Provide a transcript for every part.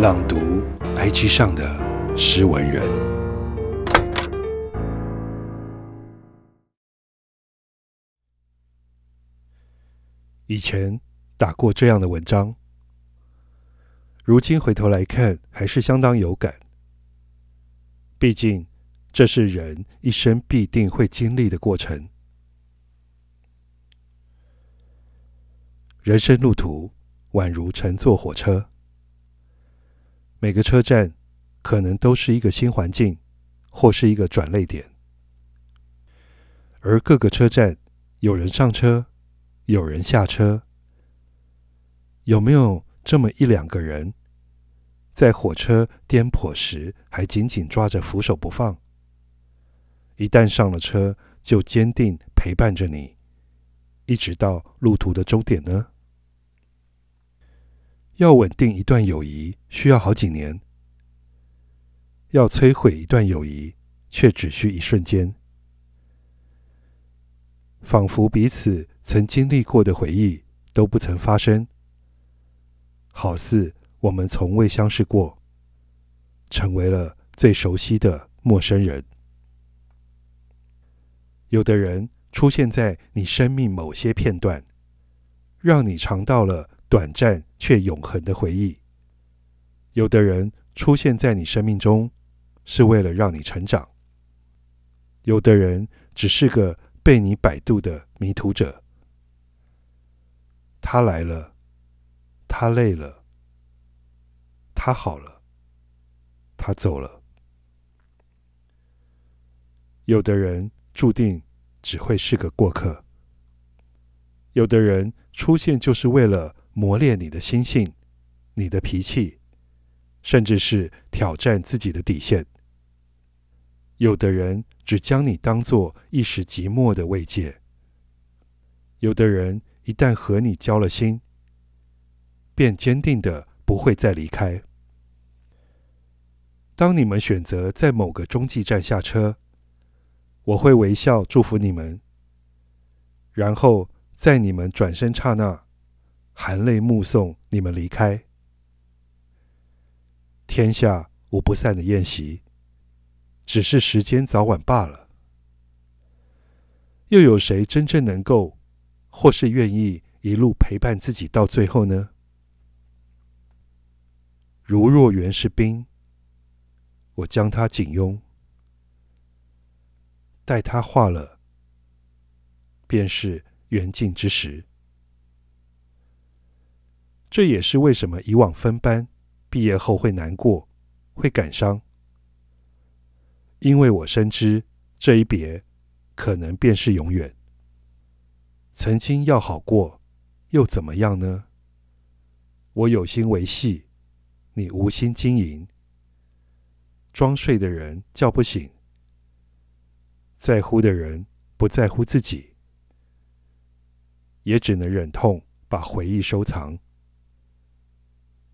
朗读 IG 上的诗文人。以前打过这样的文章，如今回头来看，还是相当有感。毕竟，这是人一生必定会经历的过程。人生路途宛如乘坐火车，每个车站可能都是一个新环境，或是一个转捩点。而各个车站，有人上车，有人下车，有没有这么一两个人，在火车颠簸时还紧紧抓着扶手不放？一旦上了车，就坚定陪伴着你，一直到路途的终点呢？要稳定一段友谊，需要好几年；要摧毁一段友谊，却只需一瞬间。仿佛彼此曾经历过的回忆都不曾发生，好似我们从未相识过，成为了最熟悉的陌生人。有的人出现在你生命某些片段，让你尝到了短暂却永恒的回忆；有的人出现在你生命中，是为了让你成长；有的人只是个被你摆渡的迷途者。他来了，他累了，他好了，他走了。有的人。注定只会是个过客。有的人出现就是为了磨练你的心性、你的脾气，甚至是挑战自己的底线。有的人只将你当作一时寂寞的慰藉。有的人一旦和你交了心，便坚定的不会再离开。当你们选择在某个中继站下车，我会微笑祝福你们，然后在你们转身刹那，含泪目送你们离开。天下无不散的宴席，只是时间早晚罢了。又有谁真正能够，或是愿意一路陪伴自己到最后呢？如若缘是冰，我将它紧拥。待它化了，便是缘尽之时。这也是为什么以往分班，毕业后会难过，会感伤，因为我深知这一别，可能便是永远。曾经要好过，又怎么样呢？我有心维系，你无心经营。装睡的人叫不醒。在乎的人不在乎自己，也只能忍痛把回忆收藏，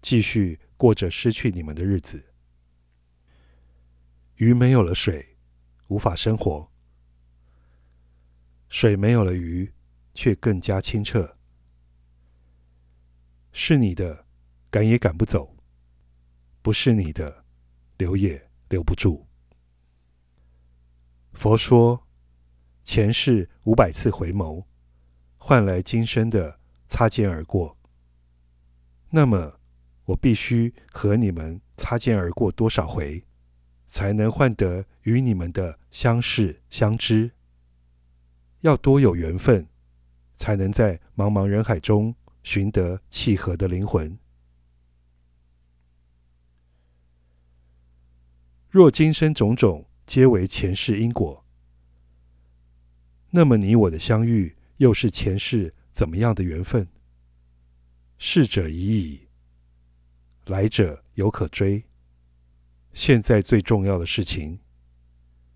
继续过着失去你们的日子。鱼没有了水，无法生活；水没有了鱼，却更加清澈。是你的，赶也赶不走；不是你的，留也留不住。佛说，前世五百次回眸，换来今生的擦肩而过。那么，我必须和你们擦肩而过多少回，才能换得与你们的相识相知？要多有缘分，才能在茫茫人海中寻得契合的灵魂？若今生种种，皆为前世因果，那么你我的相遇又是前世怎么样的缘分？逝者已矣，来者犹可追。现在最重要的事情，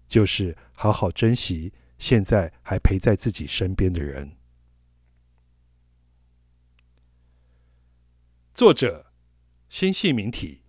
就是好好珍惜现在还陪在自己身边的人。作者：心系明体。